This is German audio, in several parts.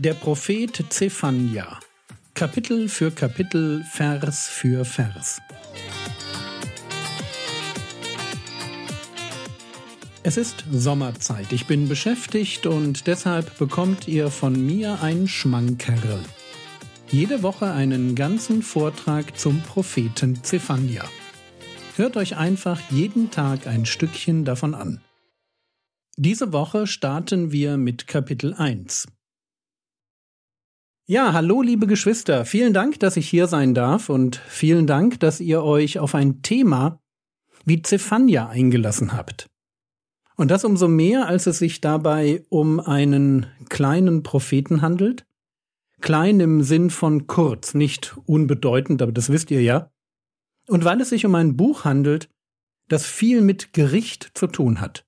Der Prophet Zephania. Kapitel für Kapitel, Vers für Vers. Es ist Sommerzeit. Ich bin beschäftigt und deshalb bekommt ihr von mir ein Schmankerl. Jede Woche einen ganzen Vortrag zum Propheten Zephania. Hört euch einfach jeden Tag ein Stückchen davon an. Diese Woche starten wir mit Kapitel 1. Ja, hallo liebe Geschwister, vielen Dank, dass ich hier sein darf und vielen Dank, dass ihr euch auf ein Thema wie Zephania eingelassen habt. Und das umso mehr, als es sich dabei um einen kleinen Propheten handelt. Klein im Sinn von kurz, nicht unbedeutend, aber das wisst ihr ja. Und weil es sich um ein Buch handelt, das viel mit Gericht zu tun hat.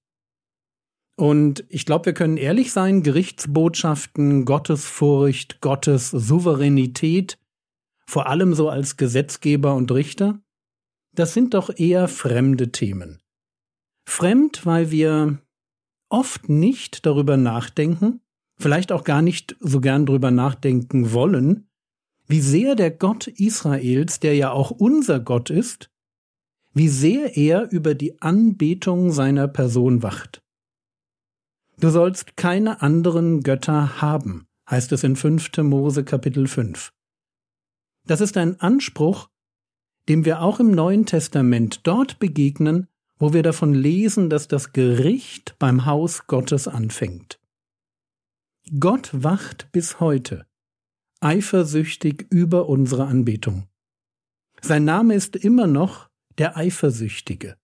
Und ich glaube, wir können ehrlich sein, Gerichtsbotschaften, Gottesfurcht, Gottes Souveränität, vor allem so als Gesetzgeber und Richter, das sind doch eher fremde Themen. Fremd, weil wir oft nicht darüber nachdenken, vielleicht auch gar nicht so gern darüber nachdenken wollen, wie sehr der Gott Israels, der ja auch unser Gott ist, wie sehr er über die Anbetung seiner Person wacht. Du sollst keine anderen Götter haben, heißt es in 5. Mose Kapitel 5. Das ist ein Anspruch, dem wir auch im Neuen Testament dort begegnen, wo wir davon lesen, dass das Gericht beim Haus Gottes anfängt. Gott wacht bis heute eifersüchtig über unsere Anbetung. Sein Name ist immer noch der Eifersüchtige,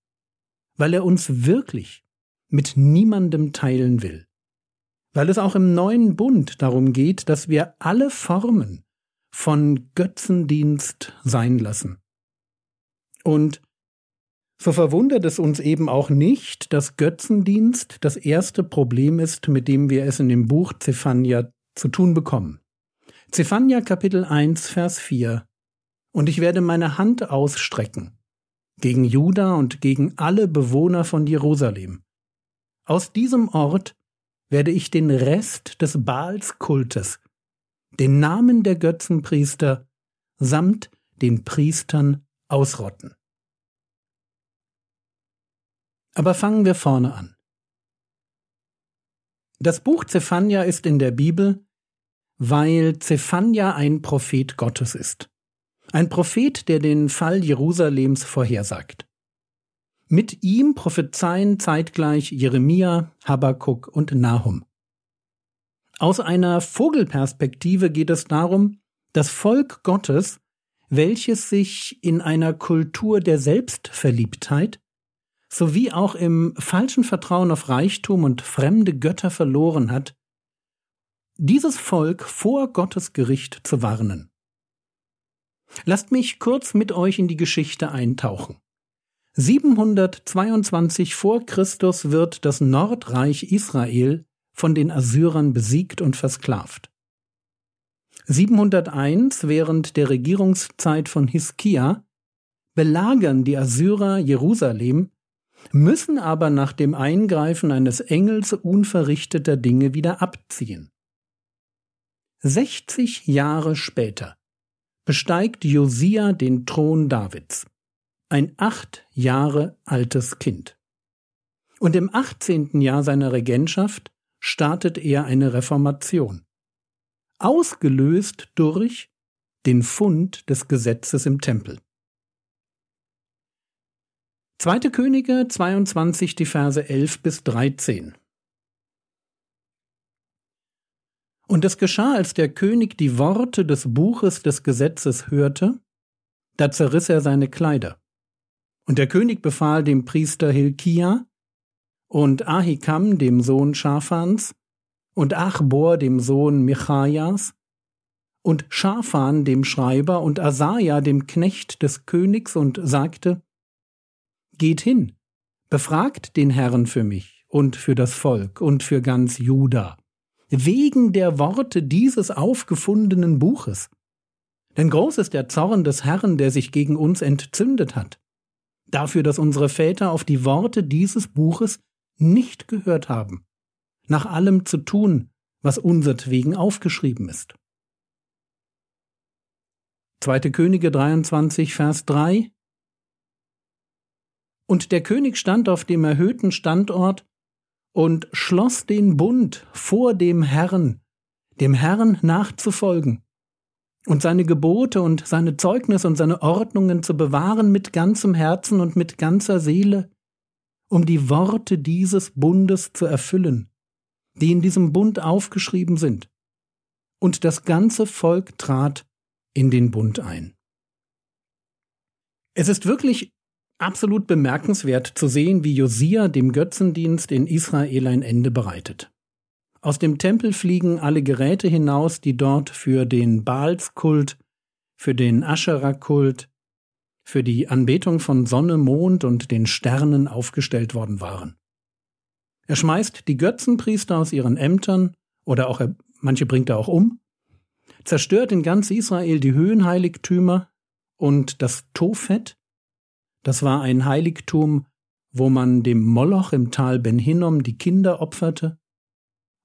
weil er uns wirklich mit niemandem teilen will, weil es auch im neuen Bund darum geht, dass wir alle Formen von Götzendienst sein lassen. Und so verwundert es uns eben auch nicht, dass Götzendienst das erste Problem ist, mit dem wir es in dem Buch Zephania zu tun bekommen. Zephania Kapitel 1, Vers 4 Und ich werde meine Hand ausstrecken gegen Juda und gegen alle Bewohner von Jerusalem. Aus diesem Ort werde ich den Rest des Baalskultes, den Namen der Götzenpriester samt den Priestern ausrotten. Aber fangen wir vorne an. Das Buch Zephania ist in der Bibel weil Zephania ein Prophet Gottes ist. Ein Prophet, der den Fall Jerusalems vorhersagt. Mit ihm prophezeien zeitgleich Jeremia, Habakkuk und Nahum. Aus einer Vogelperspektive geht es darum, das Volk Gottes, welches sich in einer Kultur der Selbstverliebtheit sowie auch im falschen Vertrauen auf Reichtum und fremde Götter verloren hat, dieses Volk vor Gottes Gericht zu warnen. Lasst mich kurz mit euch in die Geschichte eintauchen. 722 vor Christus wird das Nordreich Israel von den Assyrern besiegt und versklavt. 701 während der Regierungszeit von Hiskia belagern die Assyrer Jerusalem, müssen aber nach dem Eingreifen eines Engels unverrichteter Dinge wieder abziehen. 60 Jahre später besteigt Josia den Thron Davids, ein acht Jahre altes Kind. Und im 18. Jahr seiner Regentschaft startet er eine Reformation, ausgelöst durch den Fund des Gesetzes im Tempel. 2. Könige 22, die Verse 11 bis 13. Und es geschah, als der König die Worte des Buches des Gesetzes hörte, da zerriss er seine Kleider. Und der König befahl dem Priester Hilkia und Ahikam, dem Sohn Schafans, und Achbor, dem Sohn Michajas, und Schafan, dem Schreiber, und Asaja, dem Knecht des Königs, und sagte, Geht hin, befragt den Herrn für mich und für das Volk und für ganz Juda wegen der Worte dieses aufgefundenen Buches. Denn groß ist der Zorn des Herrn, der sich gegen uns entzündet hat, dafür, dass unsere Väter auf die Worte dieses Buches nicht gehört haben, nach allem zu tun, was unsertwegen aufgeschrieben ist. 2. Könige 23, Vers 3 Und der König stand auf dem erhöhten Standort und schloss den Bund vor dem Herrn, dem Herrn nachzufolgen und seine Gebote und seine Zeugnisse und seine Ordnungen zu bewahren mit ganzem Herzen und mit ganzer Seele, um die Worte dieses Bundes zu erfüllen, die in diesem Bund aufgeschrieben sind. Und das ganze Volk trat in den Bund ein. Es ist wirklich absolut bemerkenswert zu sehen, wie Josia dem Götzendienst in Israel ein Ende bereitet. Aus dem Tempel fliegen alle Geräte hinaus, die dort für den Baalskult, für den Aschera-Kult, für die Anbetung von Sonne, Mond und den Sternen aufgestellt worden waren. Er schmeißt die Götzenpriester aus ihren Ämtern, oder auch er, manche bringt er auch um, zerstört in ganz Israel die Höhenheiligtümer und das Tophet, das war ein Heiligtum, wo man dem Moloch im Tal Ben Hinnom die Kinder opferte,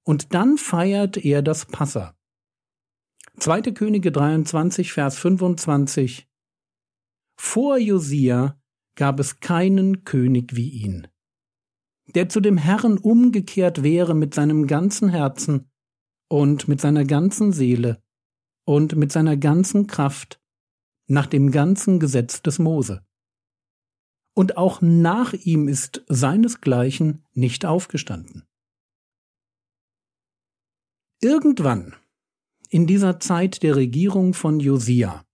und dann feiert er das Passa. 2. Könige 23, Vers 25 Vor Josia gab es keinen König wie ihn, der zu dem Herrn umgekehrt wäre mit seinem ganzen Herzen und mit seiner ganzen Seele und mit seiner ganzen Kraft nach dem ganzen Gesetz des Mose. Und auch nach ihm ist seinesgleichen nicht aufgestanden. Irgendwann in dieser Zeit der Regierung von Josia,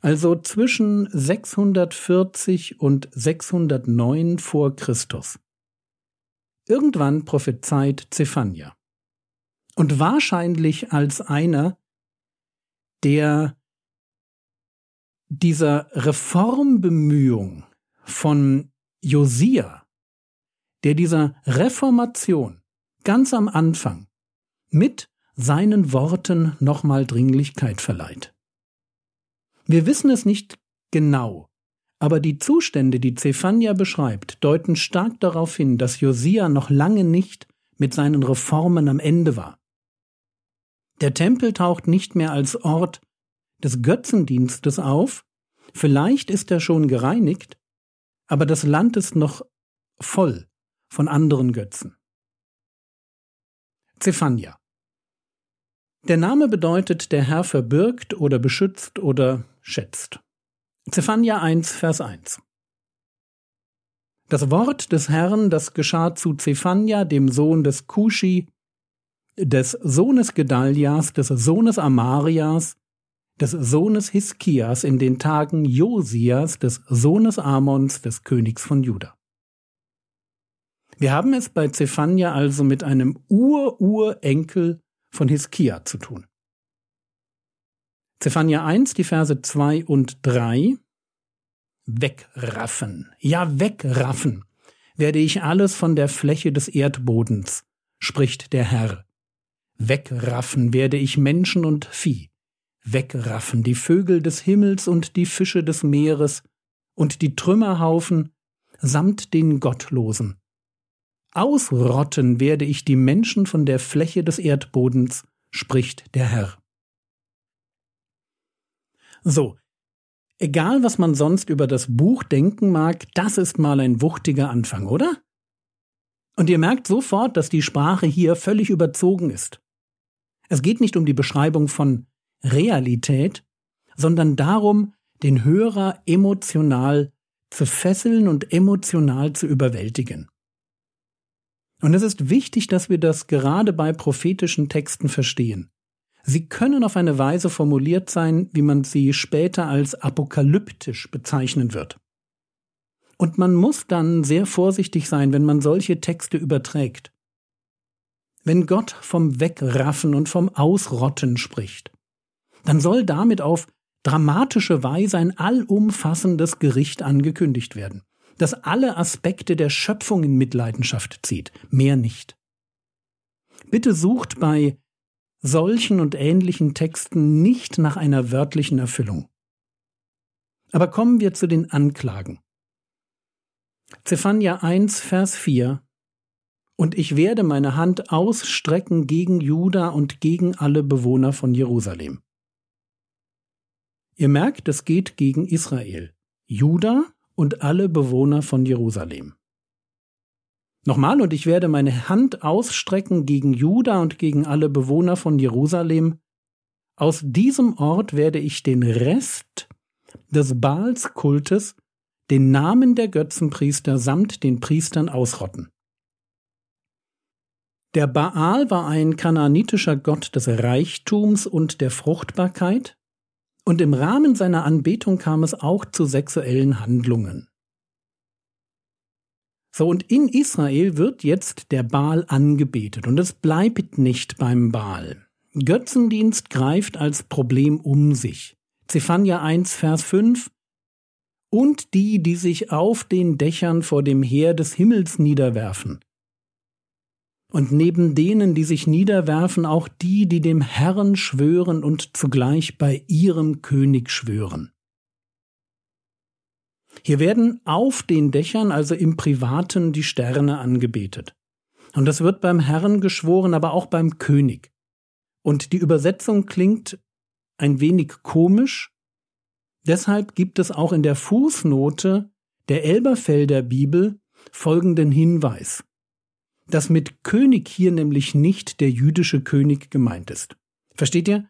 also zwischen 640 und 609 vor Christus, irgendwann prophezeit Zephania. Und wahrscheinlich als einer, der dieser Reformbemühung von Josia, der dieser Reformation ganz am Anfang mit seinen Worten nochmal Dringlichkeit verleiht. Wir wissen es nicht genau, aber die Zustände, die Zephania beschreibt, deuten stark darauf hin, dass Josia noch lange nicht mit seinen Reformen am Ende war. Der Tempel taucht nicht mehr als Ort des Götzendienstes auf, vielleicht ist er schon gereinigt, aber das Land ist noch voll von anderen Götzen. Zephania der Name bedeutet, der Herr verbirgt oder beschützt oder schätzt. Zephania 1, Vers 1. Das Wort des Herrn, das geschah zu Zephania, dem Sohn des Kushi, des Sohnes Gedalias, des Sohnes Amarias, des Sohnes Hiskias in den Tagen Josias, des Sohnes Amons, des Königs von Juda. Wir haben es bei Zephania also mit einem Ur-Urenkel von Hiskia zu tun. Zephania 1, die Verse 2 und 3. Wegraffen, ja wegraffen, werde ich alles von der Fläche des Erdbodens, spricht der Herr. Wegraffen werde ich Menschen und Vieh, wegraffen die Vögel des Himmels und die Fische des Meeres und die Trümmerhaufen samt den Gottlosen, Ausrotten werde ich die Menschen von der Fläche des Erdbodens, spricht der Herr. So, egal was man sonst über das Buch denken mag, das ist mal ein wuchtiger Anfang, oder? Und ihr merkt sofort, dass die Sprache hier völlig überzogen ist. Es geht nicht um die Beschreibung von Realität, sondern darum, den Hörer emotional zu fesseln und emotional zu überwältigen. Und es ist wichtig, dass wir das gerade bei prophetischen Texten verstehen. Sie können auf eine Weise formuliert sein, wie man sie später als apokalyptisch bezeichnen wird. Und man muss dann sehr vorsichtig sein, wenn man solche Texte überträgt. Wenn Gott vom Wegraffen und vom Ausrotten spricht, dann soll damit auf dramatische Weise ein allumfassendes Gericht angekündigt werden das alle Aspekte der Schöpfung in Mitleidenschaft zieht, mehr nicht. Bitte sucht bei solchen und ähnlichen Texten nicht nach einer wörtlichen Erfüllung. Aber kommen wir zu den Anklagen. Zephania 1, Vers 4 und ich werde meine Hand ausstrecken gegen Juda und gegen alle Bewohner von Jerusalem. Ihr merkt, es geht gegen Israel, Juda und alle Bewohner von Jerusalem. Nochmal, und ich werde meine Hand ausstrecken gegen Juda und gegen alle Bewohner von Jerusalem. Aus diesem Ort werde ich den Rest des Baalskultes, den Namen der Götzenpriester samt den Priestern ausrotten. Der Baal war ein kanaanitischer Gott des Reichtums und der Fruchtbarkeit, und im Rahmen seiner Anbetung kam es auch zu sexuellen Handlungen. So, und in Israel wird jetzt der Baal angebetet, und es bleibt nicht beim Baal. Götzendienst greift als Problem um sich. Zephania 1, Vers 5 Und die, die sich auf den Dächern vor dem Heer des Himmels niederwerfen, und neben denen, die sich niederwerfen, auch die, die dem Herrn schwören und zugleich bei ihrem König schwören. Hier werden auf den Dächern, also im Privaten, die Sterne angebetet. Und das wird beim Herrn geschworen, aber auch beim König. Und die Übersetzung klingt ein wenig komisch. Deshalb gibt es auch in der Fußnote der Elberfelder Bibel folgenden Hinweis dass mit König hier nämlich nicht der jüdische König gemeint ist. Versteht ihr?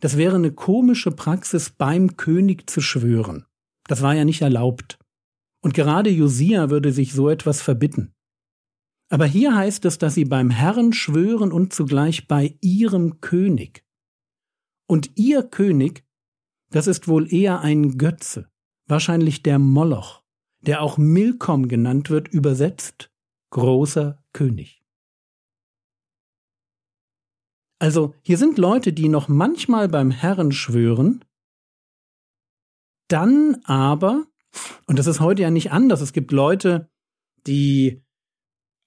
Das wäre eine komische Praxis, beim König zu schwören. Das war ja nicht erlaubt. Und gerade Josia würde sich so etwas verbitten. Aber hier heißt es, dass sie beim Herrn schwören und zugleich bei ihrem König. Und ihr König, das ist wohl eher ein Götze, wahrscheinlich der Moloch, der auch Milkom genannt wird, übersetzt großer König. Also hier sind Leute, die noch manchmal beim Herrn schwören, dann aber, und das ist heute ja nicht anders, es gibt Leute, die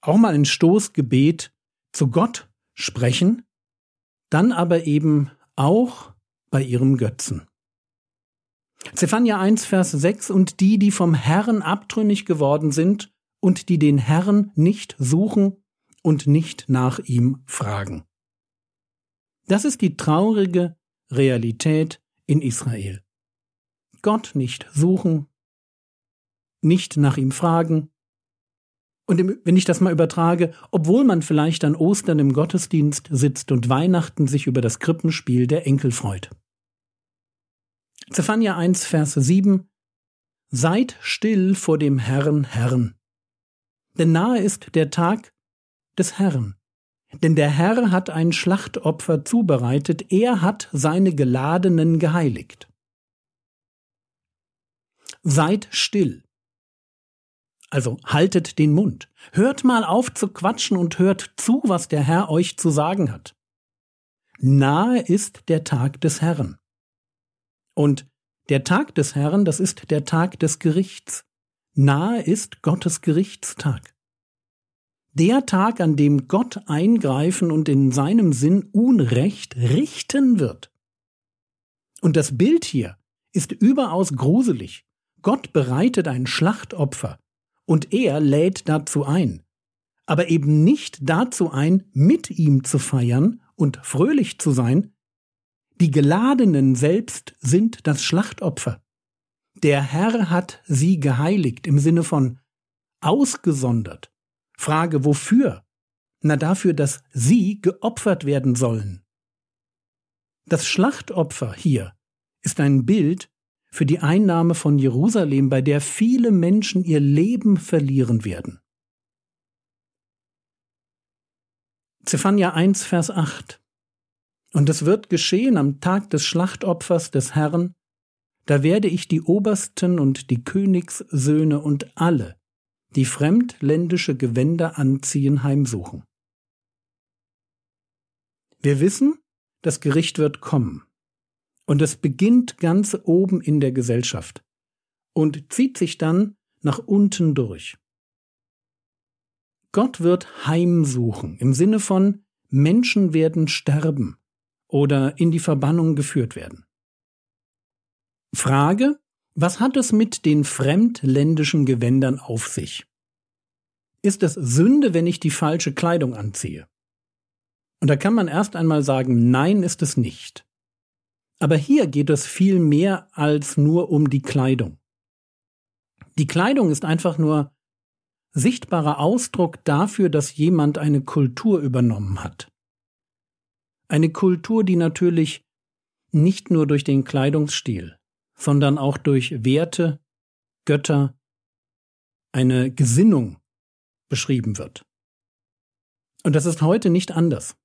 auch mal ein Stoßgebet zu Gott sprechen, dann aber eben auch bei ihrem Götzen. Zephania 1, Vers 6 Und die, die vom Herrn abtrünnig geworden sind und die den Herrn nicht suchen und nicht nach ihm fragen. Das ist die traurige Realität in Israel. Gott nicht suchen, nicht nach ihm fragen. Und wenn ich das mal übertrage, obwohl man vielleicht an Ostern im Gottesdienst sitzt und Weihnachten sich über das Krippenspiel der Enkel freut. Zephania 1, Vers 7 Seid still vor dem Herrn Herrn denn nahe ist der Tag des Herrn. Denn der Herr hat ein Schlachtopfer zubereitet, er hat seine Geladenen geheiligt. Seid still. Also haltet den Mund. Hört mal auf zu quatschen und hört zu, was der Herr euch zu sagen hat. Nahe ist der Tag des Herrn. Und der Tag des Herrn, das ist der Tag des Gerichts. Nahe ist Gottes Gerichtstag. Der Tag, an dem Gott eingreifen und in seinem Sinn Unrecht richten wird. Und das Bild hier ist überaus gruselig. Gott bereitet ein Schlachtopfer und er lädt dazu ein, aber eben nicht dazu ein, mit ihm zu feiern und fröhlich zu sein. Die Geladenen selbst sind das Schlachtopfer. Der Herr hat sie geheiligt im Sinne von ausgesondert. Frage wofür? Na dafür, dass sie geopfert werden sollen. Das Schlachtopfer hier ist ein Bild für die Einnahme von Jerusalem, bei der viele Menschen ihr Leben verlieren werden. Zephania 1, Vers 8. Und es wird geschehen am Tag des Schlachtopfers des Herrn, da werde ich die Obersten und die Königssöhne und alle, die fremdländische Gewänder anziehen, heimsuchen. Wir wissen, das Gericht wird kommen. Und es beginnt ganz oben in der Gesellschaft und zieht sich dann nach unten durch. Gott wird heimsuchen im Sinne von Menschen werden sterben oder in die Verbannung geführt werden. Frage, was hat es mit den fremdländischen Gewändern auf sich? ist es Sünde, wenn ich die falsche Kleidung anziehe? Und da kann man erst einmal sagen, nein ist es nicht. Aber hier geht es viel mehr als nur um die Kleidung. Die Kleidung ist einfach nur sichtbarer Ausdruck dafür, dass jemand eine Kultur übernommen hat. Eine Kultur, die natürlich nicht nur durch den Kleidungsstil, sondern auch durch Werte, Götter, eine Gesinnung beschrieben wird. Und das ist heute nicht anders.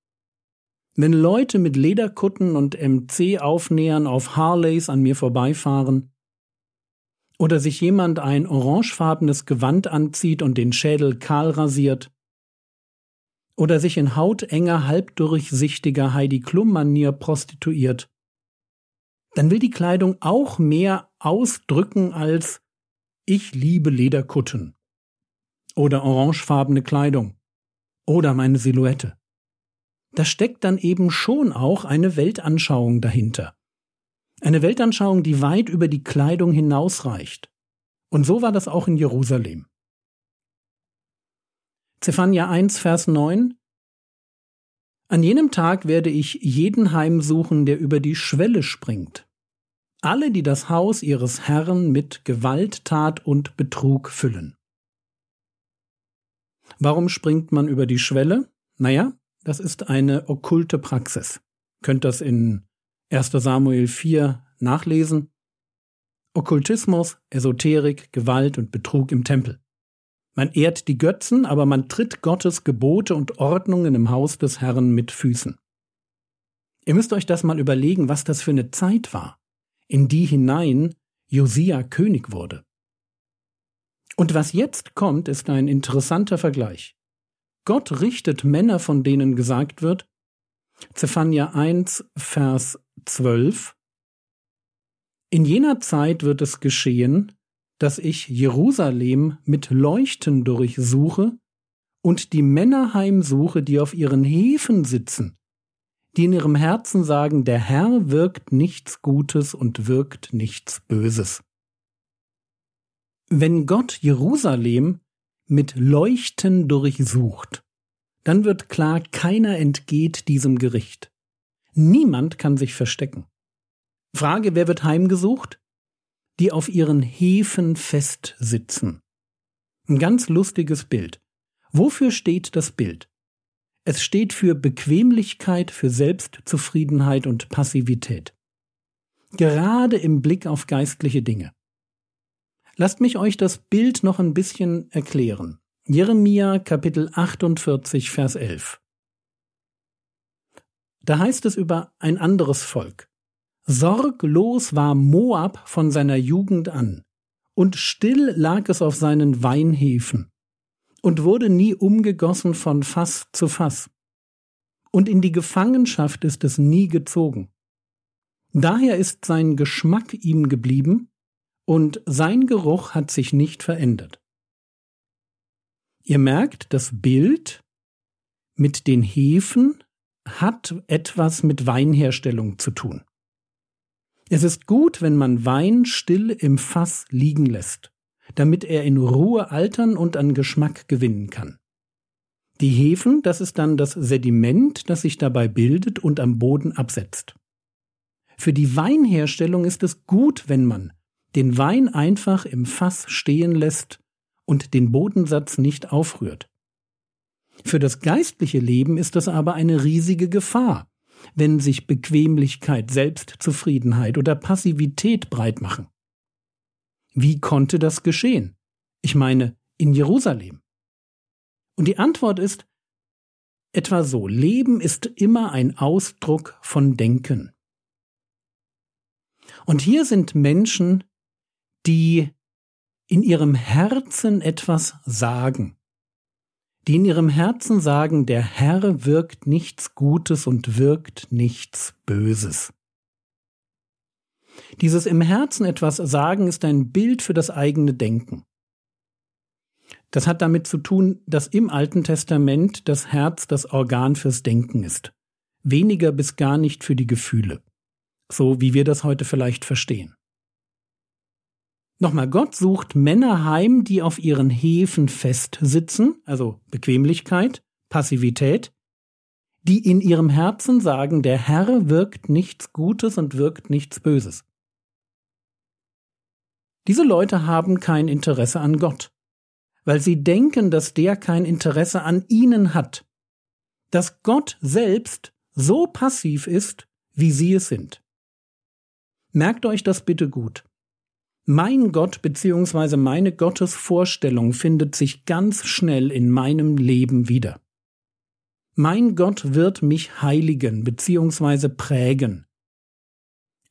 Wenn Leute mit Lederkutten und MC-Aufnähern auf Harleys an mir vorbeifahren, oder sich jemand ein orangefarbenes Gewand anzieht und den Schädel kahl rasiert, oder sich in hautenger, halbdurchsichtiger Heidi Klum-Manier prostituiert, dann will die Kleidung auch mehr ausdrücken als ich liebe Lederkutten oder orangefarbene Kleidung oder meine Silhouette. Da steckt dann eben schon auch eine Weltanschauung dahinter. Eine Weltanschauung, die weit über die Kleidung hinausreicht. Und so war das auch in Jerusalem. Zephania 1, Vers 9 An jenem Tag werde ich jeden heimsuchen, der über die Schwelle springt. Alle, die das Haus ihres Herrn mit Gewalttat und Betrug füllen. Warum springt man über die Schwelle? Naja, das ist eine okkulte Praxis. Könnt das in 1. Samuel 4 nachlesen. Okkultismus, Esoterik, Gewalt und Betrug im Tempel. Man ehrt die Götzen, aber man tritt Gottes Gebote und Ordnungen im Haus des Herrn mit Füßen. Ihr müsst euch das mal überlegen, was das für eine Zeit war, in die hinein Josia König wurde. Und was jetzt kommt, ist ein interessanter Vergleich. Gott richtet Männer, von denen gesagt wird, Zephania 1, Vers 12, In jener Zeit wird es geschehen, dass ich Jerusalem mit Leuchten durchsuche und die Männer heimsuche, die auf ihren Hefen sitzen, die in ihrem Herzen sagen, der Herr wirkt nichts Gutes und wirkt nichts Böses. Wenn Gott Jerusalem mit Leuchten durchsucht, dann wird klar, keiner entgeht diesem Gericht. Niemand kann sich verstecken. Frage, wer wird heimgesucht? Die auf ihren Hefen festsitzen. Ein ganz lustiges Bild. Wofür steht das Bild? Es steht für Bequemlichkeit, für Selbstzufriedenheit und Passivität. Gerade im Blick auf geistliche Dinge. Lasst mich euch das Bild noch ein bisschen erklären. Jeremia Kapitel 48 Vers 11. Da heißt es über ein anderes Volk. Sorglos war Moab von seiner Jugend an, und still lag es auf seinen Weinhefen, und wurde nie umgegossen von Fass zu Fass. Und in die Gefangenschaft ist es nie gezogen. Daher ist sein Geschmack ihm geblieben, und sein Geruch hat sich nicht verändert. Ihr merkt, das Bild mit den Hefen hat etwas mit Weinherstellung zu tun. Es ist gut, wenn man Wein still im Fass liegen lässt, damit er in Ruhe altern und an Geschmack gewinnen kann. Die Hefen, das ist dann das Sediment, das sich dabei bildet und am Boden absetzt. Für die Weinherstellung ist es gut, wenn man den Wein einfach im Fass stehen lässt und den Bodensatz nicht aufrührt. Für das geistliche Leben ist das aber eine riesige Gefahr, wenn sich Bequemlichkeit, Selbstzufriedenheit oder Passivität breit machen. Wie konnte das geschehen? Ich meine, in Jerusalem. Und die Antwort ist etwa so, Leben ist immer ein Ausdruck von Denken. Und hier sind Menschen, die in ihrem Herzen etwas sagen, die in ihrem Herzen sagen, der Herr wirkt nichts Gutes und wirkt nichts Böses. Dieses im Herzen etwas sagen ist ein Bild für das eigene Denken. Das hat damit zu tun, dass im Alten Testament das Herz das Organ fürs Denken ist, weniger bis gar nicht für die Gefühle, so wie wir das heute vielleicht verstehen. Nochmal, Gott sucht Männer heim, die auf ihren Hefen festsitzen, also Bequemlichkeit, Passivität, die in ihrem Herzen sagen, der Herr wirkt nichts Gutes und wirkt nichts Böses. Diese Leute haben kein Interesse an Gott, weil sie denken, dass der kein Interesse an ihnen hat, dass Gott selbst so passiv ist, wie sie es sind. Merkt euch das bitte gut. Mein Gott bzw. meine Gottesvorstellung findet sich ganz schnell in meinem Leben wieder. Mein Gott wird mich heiligen bzw. prägen.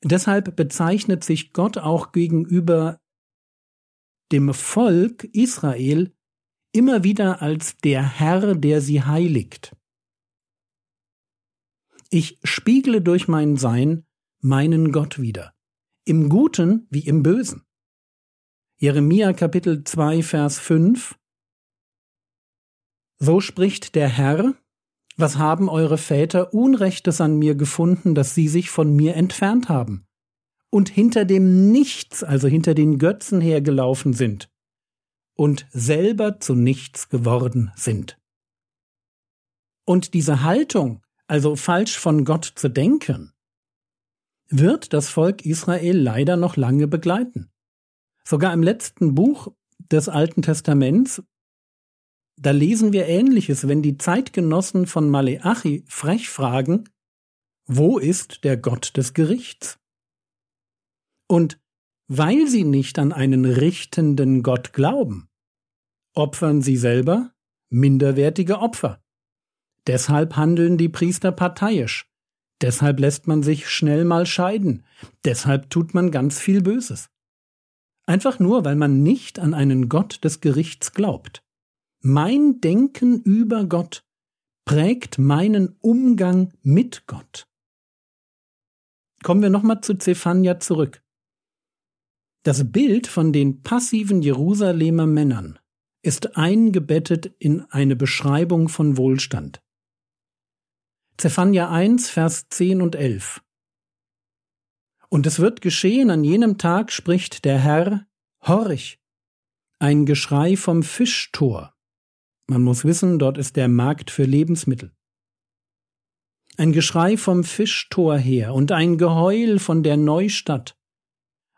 Deshalb bezeichnet sich Gott auch gegenüber dem Volk Israel immer wieder als der Herr, der sie heiligt. Ich spiegle durch mein Sein meinen Gott wieder, im Guten wie im Bösen. Jeremia Kapitel 2 Vers 5 So spricht der Herr, was haben eure Väter Unrechtes an mir gefunden, dass sie sich von mir entfernt haben und hinter dem Nichts, also hinter den Götzen hergelaufen sind und selber zu nichts geworden sind. Und diese Haltung, also falsch von Gott zu denken, wird das Volk Israel leider noch lange begleiten. Sogar im letzten Buch des Alten Testaments, da lesen wir Ähnliches, wenn die Zeitgenossen von Maleachi frech fragen, wo ist der Gott des Gerichts? Und weil sie nicht an einen richtenden Gott glauben, opfern sie selber minderwertige Opfer. Deshalb handeln die Priester parteiisch. Deshalb lässt man sich schnell mal scheiden. Deshalb tut man ganz viel Böses. Einfach nur, weil man nicht an einen Gott des Gerichts glaubt. Mein Denken über Gott prägt meinen Umgang mit Gott. Kommen wir nochmal zu Zephania zurück. Das Bild von den passiven Jerusalemer Männern ist eingebettet in eine Beschreibung von Wohlstand. Zephania 1, Vers 10 und 11. Und es wird geschehen, an jenem Tag spricht der Herr, horch, ein Geschrei vom Fischtor. Man muss wissen, dort ist der Markt für Lebensmittel. Ein Geschrei vom Fischtor her und ein Geheul von der Neustadt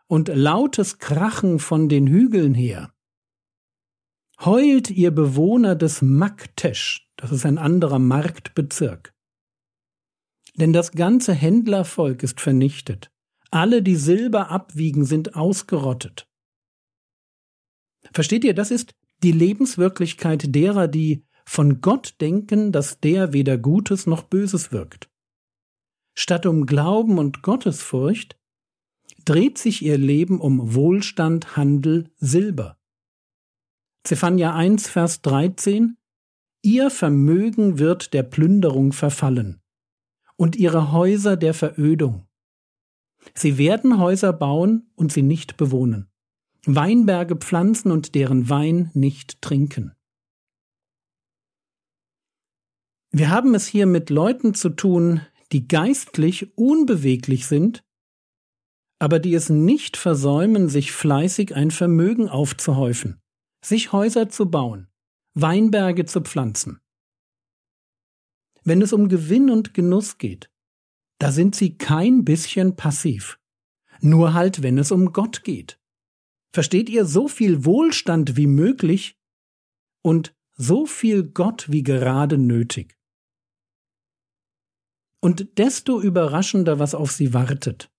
und lautes Krachen von den Hügeln her. Heult ihr Bewohner des Maktesch, das ist ein anderer Marktbezirk. Denn das ganze Händlervolk ist vernichtet. Alle, die Silber abwiegen, sind ausgerottet. Versteht ihr, das ist die Lebenswirklichkeit derer, die von Gott denken, dass der weder Gutes noch Böses wirkt. Statt um Glauben und Gottesfurcht dreht sich ihr Leben um Wohlstand, Handel, Silber. Zephania 1, Vers 13 Ihr Vermögen wird der Plünderung verfallen und ihre Häuser der Verödung. Sie werden Häuser bauen und sie nicht bewohnen, Weinberge pflanzen und deren Wein nicht trinken. Wir haben es hier mit Leuten zu tun, die geistlich unbeweglich sind, aber die es nicht versäumen, sich fleißig ein Vermögen aufzuhäufen, sich Häuser zu bauen, Weinberge zu pflanzen. Wenn es um Gewinn und Genuss geht, da sind sie kein bisschen passiv. Nur halt, wenn es um Gott geht. Versteht ihr so viel Wohlstand wie möglich und so viel Gott wie gerade nötig. Und desto überraschender, was auf sie wartet.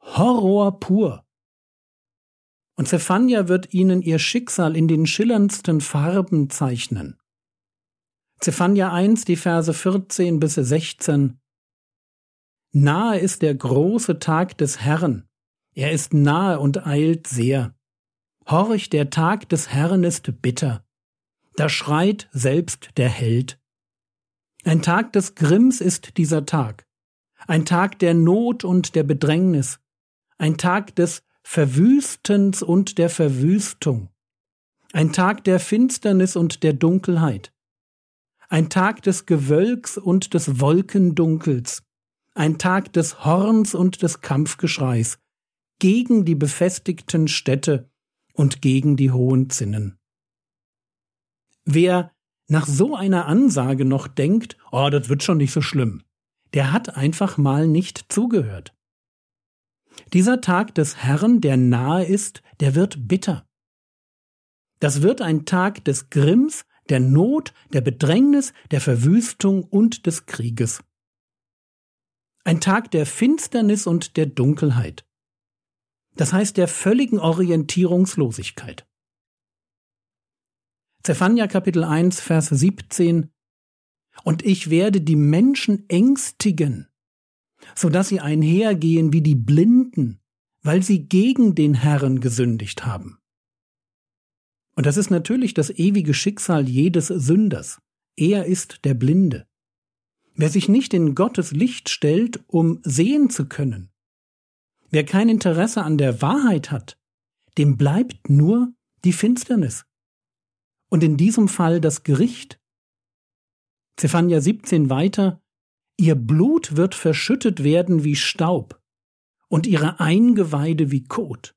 Horror pur. Und Zephania wird ihnen ihr Schicksal in den schillerndsten Farben zeichnen. Zephania 1, die Verse 14 bis 16. Nahe ist der große Tag des Herrn. Er ist nahe und eilt sehr. Horch, der Tag des Herrn ist bitter. Da schreit selbst der Held. Ein Tag des Grimms ist dieser Tag. Ein Tag der Not und der Bedrängnis. Ein Tag des Verwüstens und der Verwüstung. Ein Tag der Finsternis und der Dunkelheit ein Tag des Gewölks und des Wolkendunkels, ein Tag des Horns und des Kampfgeschreis, gegen die befestigten Städte und gegen die hohen Zinnen. Wer nach so einer Ansage noch denkt, oh, das wird schon nicht so schlimm, der hat einfach mal nicht zugehört. Dieser Tag des Herrn, der nahe ist, der wird bitter. Das wird ein Tag des Grimms, der Not, der Bedrängnis, der Verwüstung und des Krieges. Ein Tag der Finsternis und der Dunkelheit. Das heißt der völligen Orientierungslosigkeit. Zephania Kapitel 1, Vers 17 Und ich werde die Menschen ängstigen, so dass sie einhergehen wie die Blinden, weil sie gegen den Herrn gesündigt haben. Und das ist natürlich das ewige Schicksal jedes Sünders. Er ist der Blinde. Wer sich nicht in Gottes Licht stellt, um sehen zu können, wer kein Interesse an der Wahrheit hat, dem bleibt nur die Finsternis. Und in diesem Fall das Gericht. Zephania 17 weiter, Ihr Blut wird verschüttet werden wie Staub und ihre Eingeweide wie Kot.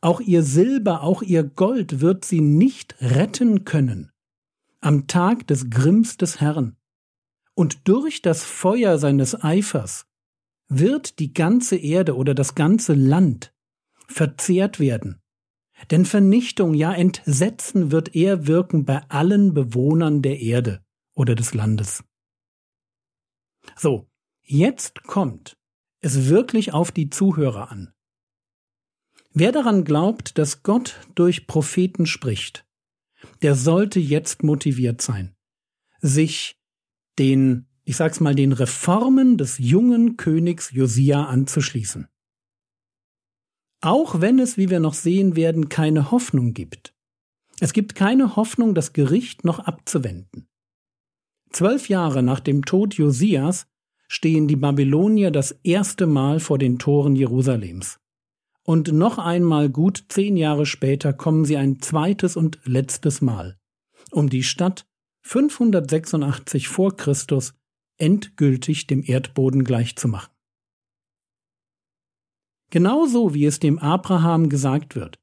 Auch ihr Silber, auch ihr Gold wird sie nicht retten können am Tag des Grimms des Herrn. Und durch das Feuer seines Eifers wird die ganze Erde oder das ganze Land verzehrt werden. Denn Vernichtung, ja Entsetzen wird er wirken bei allen Bewohnern der Erde oder des Landes. So, jetzt kommt es wirklich auf die Zuhörer an. Wer daran glaubt, dass Gott durch Propheten spricht, der sollte jetzt motiviert sein, sich den, ich sag's mal, den Reformen des jungen Königs Josia anzuschließen. Auch wenn es, wie wir noch sehen werden, keine Hoffnung gibt. Es gibt keine Hoffnung, das Gericht noch abzuwenden. Zwölf Jahre nach dem Tod Josias stehen die Babylonier das erste Mal vor den Toren Jerusalems. Und noch einmal gut zehn Jahre später kommen sie ein zweites und letztes Mal, um die Stadt 586 vor Christus endgültig dem Erdboden gleichzumachen. Genauso wie es dem Abraham gesagt wird,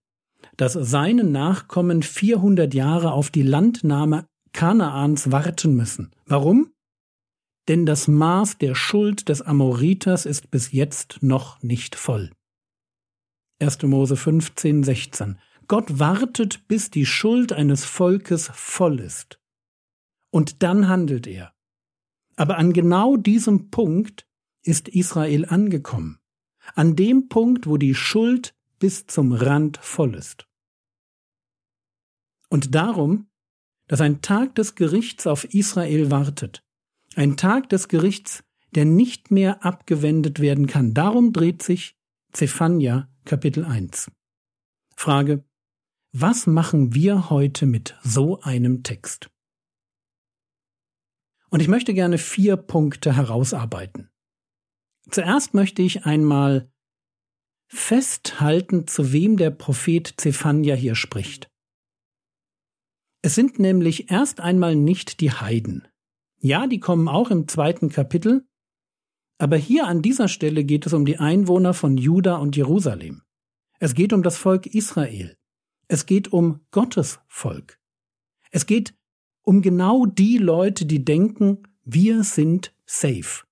dass seine Nachkommen 400 Jahre auf die Landnahme Kanaans warten müssen. Warum? Denn das Maß der Schuld des Amoriters ist bis jetzt noch nicht voll. 1. Mose 15, 16. Gott wartet, bis die Schuld eines Volkes voll ist. Und dann handelt er. Aber an genau diesem Punkt ist Israel angekommen. An dem Punkt, wo die Schuld bis zum Rand voll ist. Und darum dass ein Tag des Gerichts auf Israel wartet. Ein Tag des Gerichts, der nicht mehr abgewendet werden kann. Darum dreht sich Zephania Kapitel 1. Frage, was machen wir heute mit so einem Text? Und ich möchte gerne vier Punkte herausarbeiten. Zuerst möchte ich einmal festhalten, zu wem der Prophet Zephania hier spricht. Es sind nämlich erst einmal nicht die Heiden. Ja, die kommen auch im zweiten Kapitel, aber hier an dieser Stelle geht es um die Einwohner von Juda und Jerusalem. Es geht um das Volk Israel. Es geht um Gottes Volk. Es geht um genau die Leute, die denken, wir sind safe.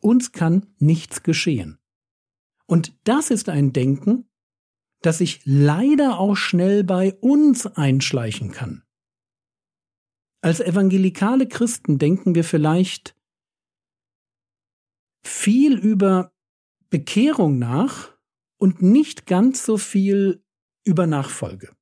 Uns kann nichts geschehen. Und das ist ein Denken, das sich leider auch schnell bei uns einschleichen kann. Als evangelikale Christen denken wir vielleicht viel über Bekehrung nach und nicht ganz so viel über Nachfolge.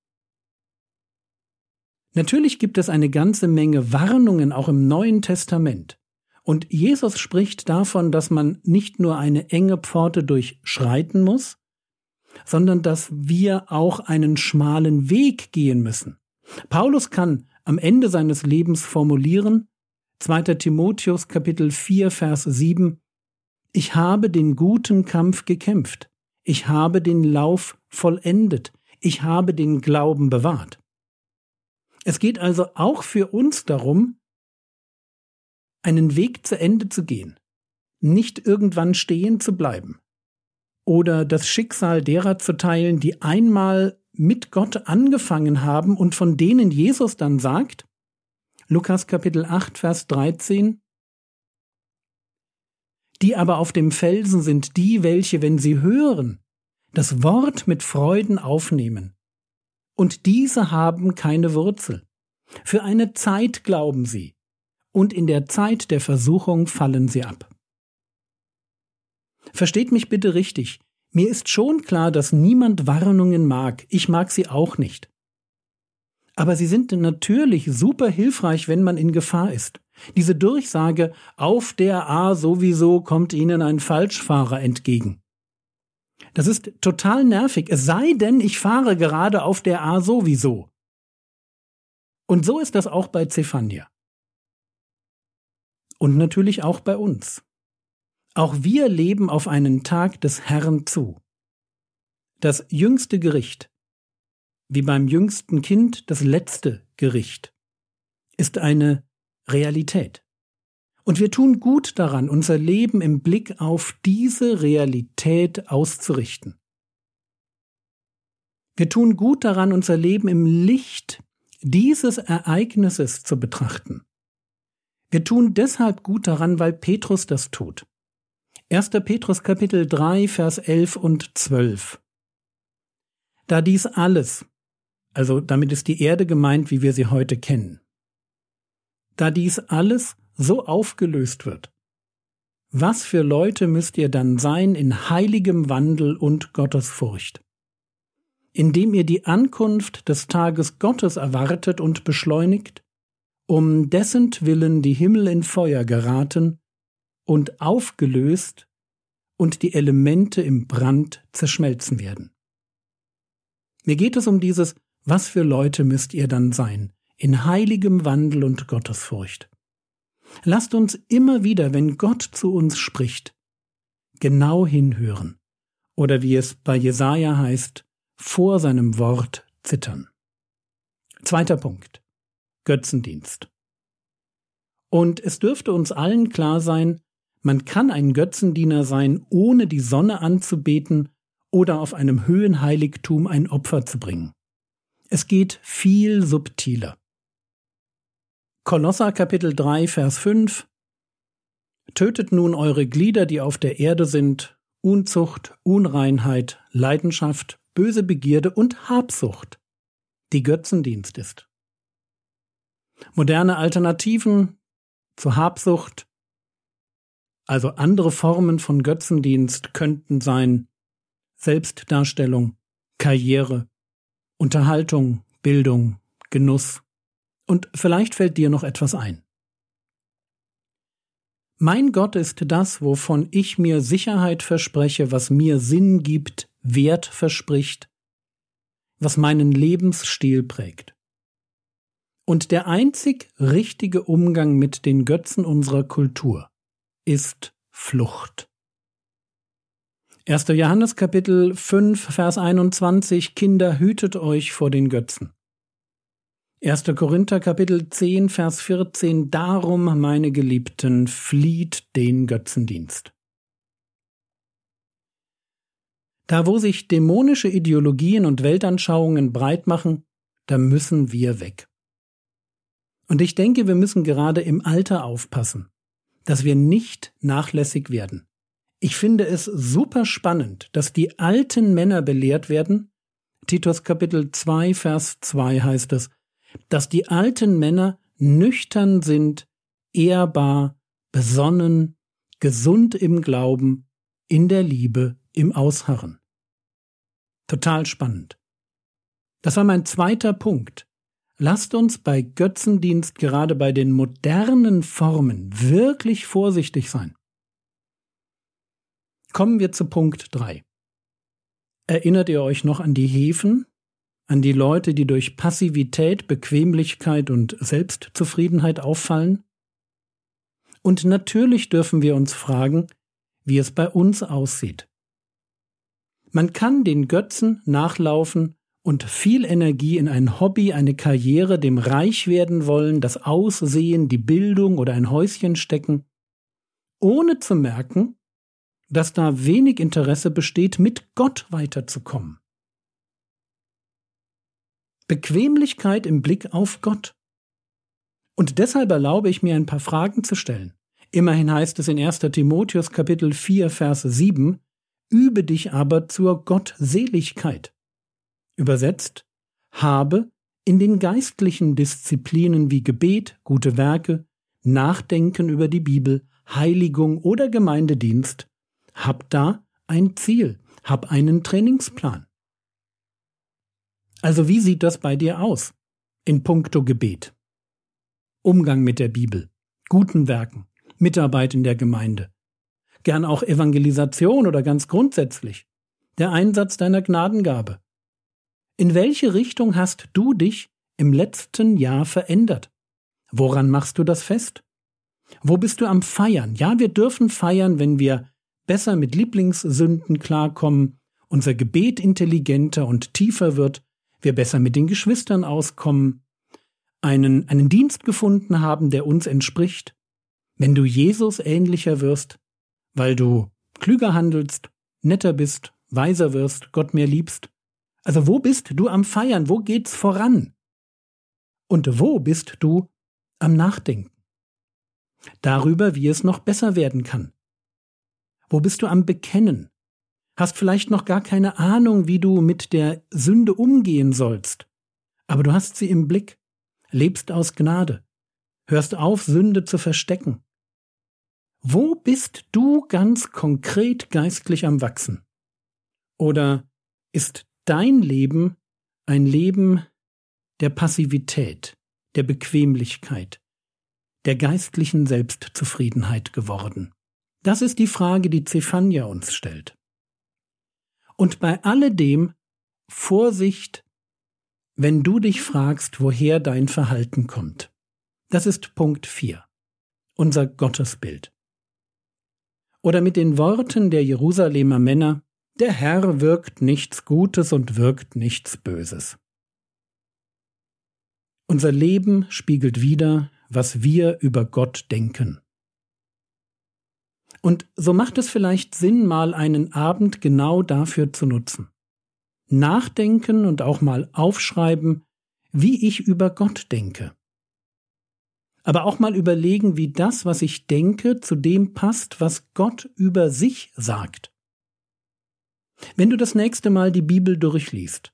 Natürlich gibt es eine ganze Menge Warnungen auch im Neuen Testament. Und Jesus spricht davon, dass man nicht nur eine enge Pforte durchschreiten muss, sondern dass wir auch einen schmalen Weg gehen müssen. Paulus kann am Ende seines Lebens formulieren, 2. Timotheus Kapitel 4 Vers 7, Ich habe den guten Kampf gekämpft, ich habe den Lauf vollendet, ich habe den Glauben bewahrt. Es geht also auch für uns darum, einen Weg zu Ende zu gehen, nicht irgendwann stehen zu bleiben oder das Schicksal derer zu teilen, die einmal mit Gott angefangen haben und von denen Jesus dann sagt, Lukas Kapitel 8, Vers 13, die aber auf dem Felsen sind die, welche, wenn sie hören, das Wort mit Freuden aufnehmen. Und diese haben keine Wurzel. Für eine Zeit glauben sie, und in der Zeit der Versuchung fallen sie ab. Versteht mich bitte richtig, mir ist schon klar, dass niemand Warnungen mag, ich mag sie auch nicht. Aber sie sind natürlich super hilfreich, wenn man in Gefahr ist. Diese Durchsage, auf der A sowieso kommt Ihnen ein Falschfahrer entgegen. Das ist total nervig, es sei denn, ich fahre gerade auf der A sowieso. Und so ist das auch bei Zephania. Und natürlich auch bei uns. Auch wir leben auf einen Tag des Herrn zu. Das jüngste Gericht, wie beim jüngsten Kind das letzte Gericht, ist eine Realität. Und wir tun gut daran, unser Leben im Blick auf diese Realität auszurichten. Wir tun gut daran, unser Leben im Licht dieses Ereignisses zu betrachten. Wir tun deshalb gut daran, weil Petrus das tut. 1. Petrus Kapitel 3, Vers 11 und 12. Da dies alles, also damit ist die Erde gemeint, wie wir sie heute kennen, da dies alles so aufgelöst wird, was für Leute müsst ihr dann sein in heiligem Wandel und Gottesfurcht, indem ihr die Ankunft des Tages Gottes erwartet und beschleunigt, um dessen Willen die Himmel in Feuer geraten und aufgelöst und die Elemente im Brand zerschmelzen werden. Mir geht es um dieses, was für Leute müsst ihr dann sein, in heiligem Wandel und Gottesfurcht. Lasst uns immer wieder, wenn Gott zu uns spricht, genau hinhören, oder wie es bei Jesaja heißt, vor seinem Wort zittern. Zweiter Punkt. Götzendienst. Und es dürfte uns allen klar sein, man kann ein Götzendiener sein, ohne die Sonne anzubeten oder auf einem Höhenheiligtum ein Opfer zu bringen. Es geht viel subtiler. Kolosser Kapitel 3, Vers 5 Tötet nun eure Glieder, die auf der Erde sind, Unzucht, Unreinheit, Leidenschaft, böse Begierde und Habsucht, die Götzendienst ist. Moderne Alternativen zur Habsucht also andere Formen von Götzendienst könnten sein Selbstdarstellung, Karriere, Unterhaltung, Bildung, Genuss. Und vielleicht fällt dir noch etwas ein. Mein Gott ist das, wovon ich mir Sicherheit verspreche, was mir Sinn gibt, Wert verspricht, was meinen Lebensstil prägt. Und der einzig richtige Umgang mit den Götzen unserer Kultur ist Flucht. 1. Johannes Kapitel 5, Vers 21 Kinder hütet euch vor den Götzen. 1. Korinther Kapitel 10, Vers 14 Darum, meine Geliebten, flieht den Götzendienst. Da wo sich dämonische Ideologien und Weltanschauungen breit machen, da müssen wir weg. Und ich denke, wir müssen gerade im Alter aufpassen dass wir nicht nachlässig werden. Ich finde es super spannend, dass die alten Männer belehrt werden. Titus Kapitel 2, Vers 2 heißt es, dass die alten Männer nüchtern sind, ehrbar, besonnen, gesund im Glauben, in der Liebe, im Ausharren. Total spannend. Das war mein zweiter Punkt. Lasst uns bei Götzendienst gerade bei den modernen Formen wirklich vorsichtig sein. Kommen wir zu Punkt 3. Erinnert ihr euch noch an die Hefen, an die Leute, die durch Passivität, Bequemlichkeit und Selbstzufriedenheit auffallen? Und natürlich dürfen wir uns fragen, wie es bei uns aussieht. Man kann den Götzen nachlaufen und viel Energie in ein Hobby, eine Karriere, dem reich werden wollen, das Aussehen, die Bildung oder ein Häuschen stecken, ohne zu merken, dass da wenig Interesse besteht, mit Gott weiterzukommen. Bequemlichkeit im Blick auf Gott. Und deshalb erlaube ich mir ein paar Fragen zu stellen. Immerhin heißt es in 1. Timotheus Kapitel 4 Verse 7, übe dich aber zur Gottseligkeit. Übersetzt, habe in den geistlichen Disziplinen wie Gebet, gute Werke, Nachdenken über die Bibel, Heiligung oder Gemeindedienst, hab da ein Ziel, hab einen Trainingsplan. Also wie sieht das bei dir aus in puncto Gebet? Umgang mit der Bibel, guten Werken, Mitarbeit in der Gemeinde, gern auch Evangelisation oder ganz grundsätzlich, der Einsatz deiner Gnadengabe. In welche Richtung hast du dich im letzten Jahr verändert? Woran machst du das fest? Wo bist du am Feiern? Ja, wir dürfen feiern, wenn wir besser mit Lieblingssünden klarkommen, unser Gebet intelligenter und tiefer wird, wir besser mit den Geschwistern auskommen, einen, einen Dienst gefunden haben, der uns entspricht, wenn du Jesus ähnlicher wirst, weil du klüger handelst, netter bist, weiser wirst, Gott mehr liebst. Also wo bist du am Feiern? Wo geht's voran? Und wo bist du am Nachdenken? Darüber, wie es noch besser werden kann. Wo bist du am Bekennen? Hast vielleicht noch gar keine Ahnung, wie du mit der Sünde umgehen sollst. Aber du hast sie im Blick, lebst aus Gnade, hörst auf, Sünde zu verstecken, wo bist du ganz konkret geistlich am Wachsen? Oder ist dein Leben ein Leben der Passivität, der Bequemlichkeit, der geistlichen Selbstzufriedenheit geworden? Das ist die Frage, die Zephania uns stellt. Und bei alledem Vorsicht, wenn du dich fragst, woher dein Verhalten kommt. Das ist Punkt 4. Unser Gottesbild. Oder mit den Worten der Jerusalemer Männer, der Herr wirkt nichts Gutes und wirkt nichts Böses. Unser Leben spiegelt wider, was wir über Gott denken. Und so macht es vielleicht Sinn, mal einen Abend genau dafür zu nutzen. Nachdenken und auch mal aufschreiben, wie ich über Gott denke aber auch mal überlegen, wie das, was ich denke, zu dem passt, was Gott über sich sagt. Wenn du das nächste Mal die Bibel durchliest,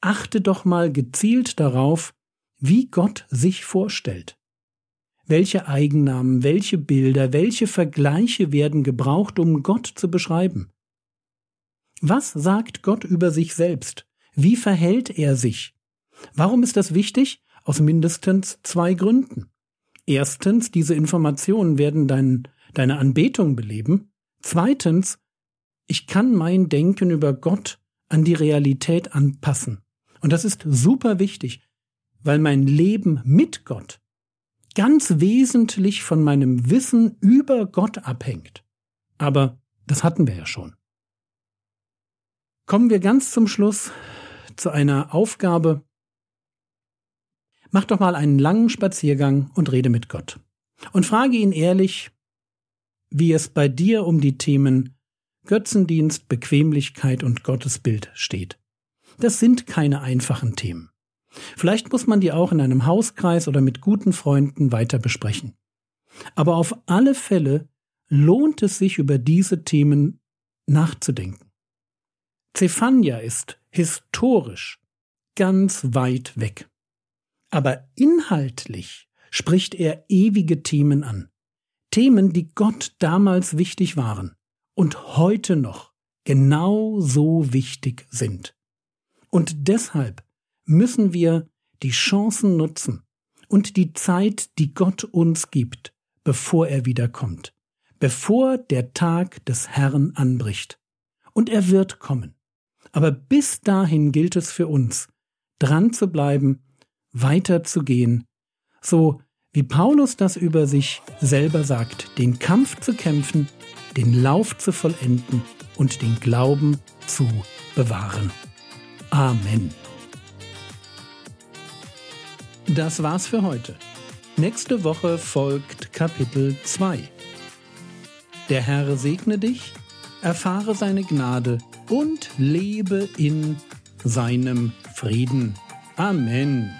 achte doch mal gezielt darauf, wie Gott sich vorstellt. Welche Eigennamen, welche Bilder, welche Vergleiche werden gebraucht, um Gott zu beschreiben? Was sagt Gott über sich selbst? Wie verhält er sich? Warum ist das wichtig? Aus mindestens zwei Gründen. Erstens, diese Informationen werden dein, deine Anbetung beleben. Zweitens, ich kann mein Denken über Gott an die Realität anpassen. Und das ist super wichtig, weil mein Leben mit Gott ganz wesentlich von meinem Wissen über Gott abhängt. Aber das hatten wir ja schon. Kommen wir ganz zum Schluss zu einer Aufgabe, Mach doch mal einen langen Spaziergang und rede mit Gott. Und frage ihn ehrlich, wie es bei dir um die Themen Götzendienst, Bequemlichkeit und Gottesbild steht. Das sind keine einfachen Themen. Vielleicht muss man die auch in einem Hauskreis oder mit guten Freunden weiter besprechen. Aber auf alle Fälle lohnt es sich über diese Themen nachzudenken. Zephania ist historisch ganz weit weg. Aber inhaltlich spricht er ewige Themen an. Themen, die Gott damals wichtig waren und heute noch genau so wichtig sind. Und deshalb müssen wir die Chancen nutzen und die Zeit, die Gott uns gibt, bevor er wiederkommt, bevor der Tag des Herrn anbricht. Und er wird kommen. Aber bis dahin gilt es für uns, dran zu bleiben weiterzugehen, so wie Paulus das über sich selber sagt, den Kampf zu kämpfen, den Lauf zu vollenden und den Glauben zu bewahren. Amen. Das war's für heute. Nächste Woche folgt Kapitel 2. Der Herr segne dich, erfahre seine Gnade und lebe in seinem Frieden. Amen.